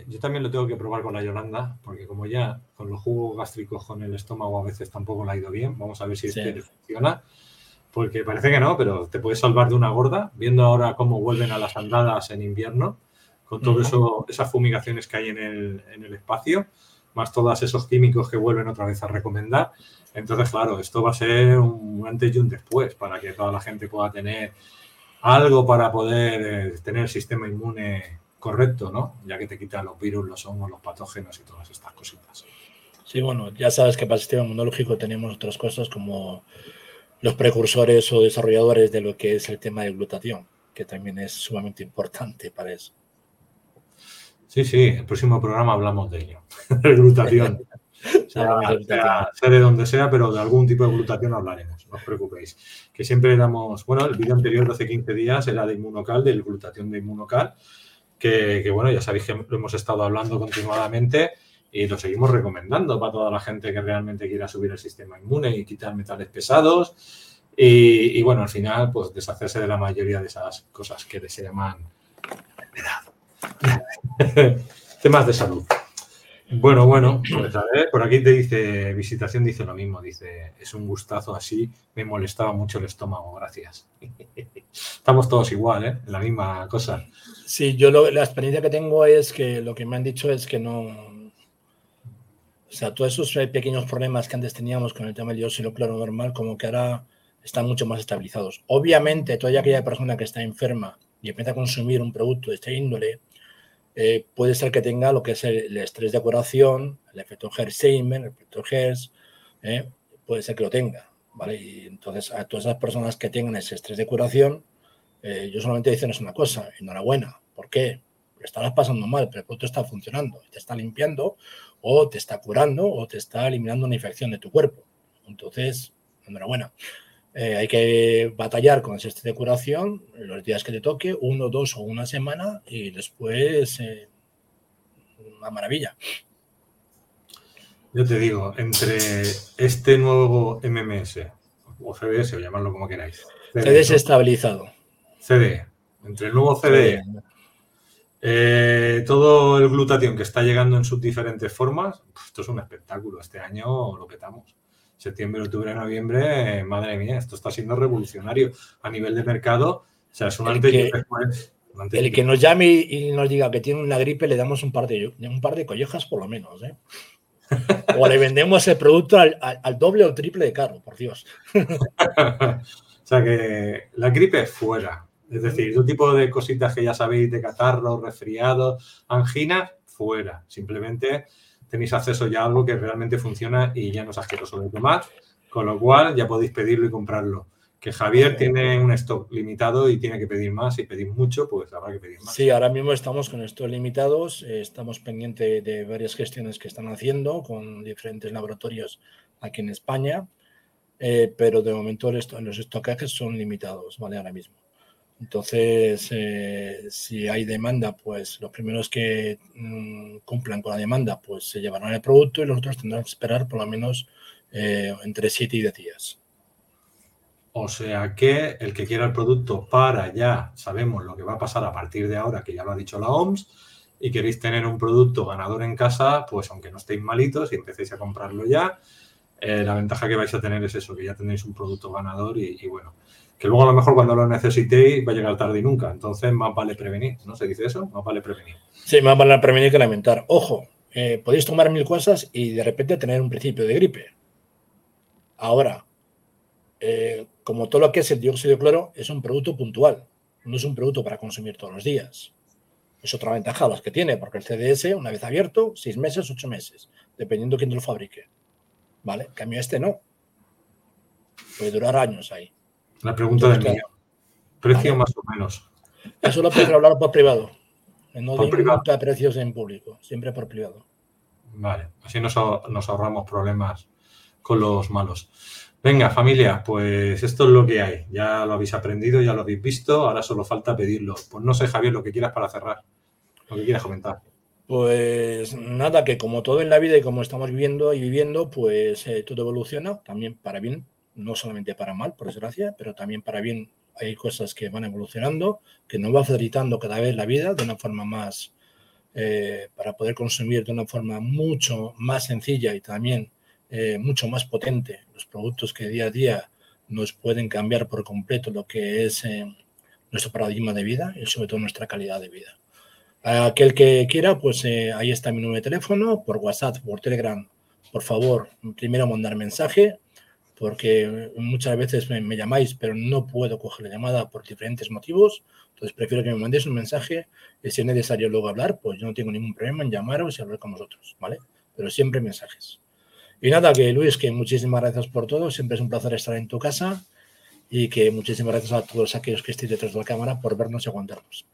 Yo también lo tengo que probar con la Yolanda, porque como ya con los jugos gástricos con el estómago a veces tampoco le ha ido bien, vamos a ver si este funciona porque parece que no, pero te puedes salvar de una gorda, viendo ahora cómo vuelven a las andadas en invierno, con todas esas fumigaciones que hay en el, espacio, más todos esos químicos que vuelven otra vez a recomendar. Entonces, claro, esto va a ser un antes y un después para que toda la gente pueda tener algo para poder eh, tener el sistema inmune correcto, ¿no? Ya que te quitan los virus, los hongos, los patógenos y todas estas cositas. Sí, bueno, ya sabes que para el sistema inmunológico tenemos otras cosas como los precursores o desarrolladores de lo que es el tema de glutatión, que también es sumamente importante para eso. Sí, sí, el próximo programa hablamos de ello, <laughs> de glutatión. <laughs> sea, de donde sea, pero de algún tipo de glutatión hablaremos, no os preocupéis. Que siempre damos, bueno, el vídeo anterior de hace 15 días era de inmunocal, del glutatión de inmunocal, que, que, bueno, ya sabéis que lo hemos estado hablando continuadamente y lo seguimos recomendando para toda la gente que realmente quiera subir el sistema inmune y quitar metales pesados. Y, bueno, al final, pues deshacerse de la mayoría de esas cosas que se llaman <laughs> temas de salud. Bueno, bueno, pues a ver, por aquí te dice, visitación dice lo mismo, dice, es un gustazo así, me molestaba mucho el estómago, gracias. <laughs> Estamos todos igual, ¿eh? La misma cosa. Sí, yo la experiencia que tengo es que lo que me han dicho es que no, o sea, todos esos pequeños problemas que antes teníamos con el tema del dióxido claro normal, como que ahora están mucho más estabilizados. Obviamente, toda aquella persona que está enferma y empieza a consumir un producto de este índole, eh, puede ser que tenga lo que es el, estrés de curación, el efecto Hersheimer, el efecto Hertz, eh, puede ser que lo tenga, ¿vale? Y entonces, a todas esas personas que tengan ese estrés de curación, eh, yo solamente dicen es una cosa, enhorabuena. ¿Por qué? Porque estarás pasando mal, pero el producto está funcionando, te está limpiando o te está curando o te está eliminando una infección de tu cuerpo. Entonces, enhorabuena. Eh, hay que batallar con ese de curación los días que te toque, uno, dos o una semana, y después eh, una maravilla. Yo te digo, entre este nuevo MMS o CDS, o llamarlo como queráis. CDS estabilizado. CD. Entre el nuevo CD, eh, todo el glutatión que está llegando en sus diferentes formas, esto es un espectáculo. Este año lo petamos. Septiembre, octubre, noviembre, madre mía, esto está siendo revolucionario a nivel de mercado. O sea, es un el que, El que nos llame y nos diga que tiene una gripe, le damos un par de, un par de collejas por lo menos. ¿eh? <laughs> o le vendemos el producto al, doble o triple de caro, por Dios. <laughs> o sea que la gripe es fuera. Es decir, un tipo de cositas que ya sabéis de catarro, resfriado, angina, fuera. Simplemente tenéis acceso ya a algo que realmente funciona y ya no es asqueroso de tomar, con lo cual ya podéis pedirlo y comprarlo. Que Javier tiene un stock limitado y tiene que pedir más. y pedir mucho, pues habrá que pedir más. Sí, ahora mismo estamos con estos limitados. Eh, estamos pendientes de varias gestiones que están haciendo con diferentes laboratorios aquí en España. Eh, pero de momento los estocajes son limitados, ¿vale? Ahora mismo. Entonces, eh, si hay demanda, pues los primeros que mm, cumplan con la demanda, pues se llevarán el producto y los otros tendrán que esperar por lo menos eh, entre 7 y 10 días. O sea que el que quiera el producto para ya sabemos lo que va a pasar a partir de ahora, que ya lo ha dicho la OMS, y queréis tener un producto ganador en casa, pues aunque no estéis malitos y empecéis a comprarlo ya, eh, la ventaja que vais a tener es eso, que ya tenéis un producto ganador y bueno, que luego a lo mejor cuando lo necesitéis va a llegar tarde y nunca. Entonces, más vale prevenir, ¿no se dice eso? Más vale prevenir. Sí, más vale prevenir que lamentar. Ojo, eh, podéis tomar mil cosas y de repente tener un principio de gripe. Ahora, eh, como todo lo que es el dióxido de cloro, es un producto puntual, no es un producto para consumir todos los días. Es otra ventaja las que tiene, porque el CDS, una vez abierto, seis meses, ocho meses, dependiendo quién lo fabrique. ¿Vale? cambio este no. Puede durar años ahí. La pregunta del mío. ¿Precio más o menos? Eso lo puedes hablar por privado. No doy de precios en público, siempre por privado. Vale, así nos, ahorramos problemas con los malos. Venga, familia, pues esto es lo que hay. Ya lo habéis aprendido, ya lo habéis visto, ahora solo falta pedirlo. Pues no sé, Javier, lo que quieras para cerrar, lo que quieras comentar. Pues nada, que como todo en la vida y como estamos viviendo y viviendo, pues eh, todo evoluciona, también para bien, no solamente para mal, por desgracia, pero también para bien. Hay cosas que van evolucionando, que nos va facilitando cada vez la vida de una forma más, eh, para poder consumir de una forma mucho más sencilla y también eh, mucho más potente los productos que día a día nos pueden cambiar por completo lo que es nuestro paradigma de vida y sobre todo nuestra calidad de vida. Aquel que quiera, pues eh, ahí está mi número de teléfono, por WhatsApp, por Telegram. Por favor, primero mandar mensaje, porque muchas veces me, llamáis, pero no puedo coger la llamada por diferentes motivos. Entonces prefiero que me mandéis un mensaje y si es necesario luego hablar, pues yo no tengo ningún problema en llamaros y hablar con vosotros, ¿vale? Pero siempre mensajes. Y nada, que Luis, que muchísimas gracias por todo. Siempre es un placer estar en tu casa y que muchísimas gracias a todos aquellos que estéis detrás de la cámara por vernos y aguantarnos.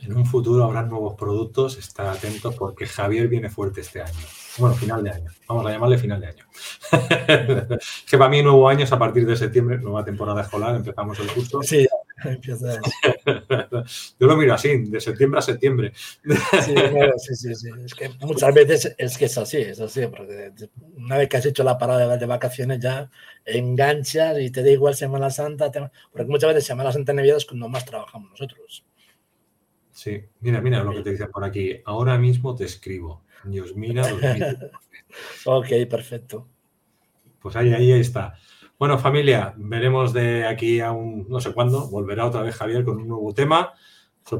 En un futuro habrá nuevos productos, está atento porque Javier viene fuerte este año. Bueno, final de año. Vamos a llamarle final de año. <laughs> que para mí nuevo año es a partir de septiembre, nueva temporada escolar, empezamos el curso. Sí, <laughs> empieza. <laughs> Yo lo miro así, de septiembre a septiembre. sí, sí, sí, Es que muchas veces es que es así, es así, porque una vez que has hecho la parada de vacaciones ya enganchas y te da igual Semana Santa, porque muchas veces Semana Santa en Navidad es cuando más trabajamos nosotros. Sí, mira, mira lo que te dice por aquí. Ahora mismo te escribo. Dios mira. <laughs> ok, perfecto. Pues ahí, ahí está. Bueno, familia, veremos de aquí a un no sé cuándo. Volverá otra vez Javier con un nuevo tema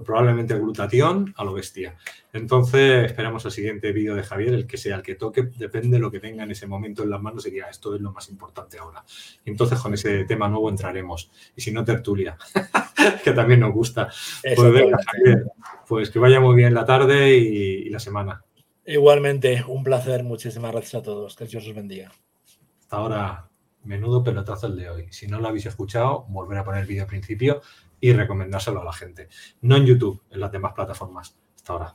probablemente glutatión a lo bestia. Entonces, esperamos el siguiente vídeo de Javier, el que sea el que toque, depende de lo que tenga en ese momento en las manos, diría, esto es lo más importante ahora. Entonces con ese tema nuevo entraremos. Y si no, tertulia, <laughs> que también nos gusta. Pues venga, Javier, pues que vaya muy bien la tarde y, la semana. Igualmente, un placer. Muchísimas gracias a todos. Que Dios os bendiga. Hasta ahora, menudo pelotazo el de hoy. Si no lo habéis escuchado, volver a poner el vídeo al principio y recomendárselo a la gente. No en YouTube, en las demás plataformas. Hasta ahora.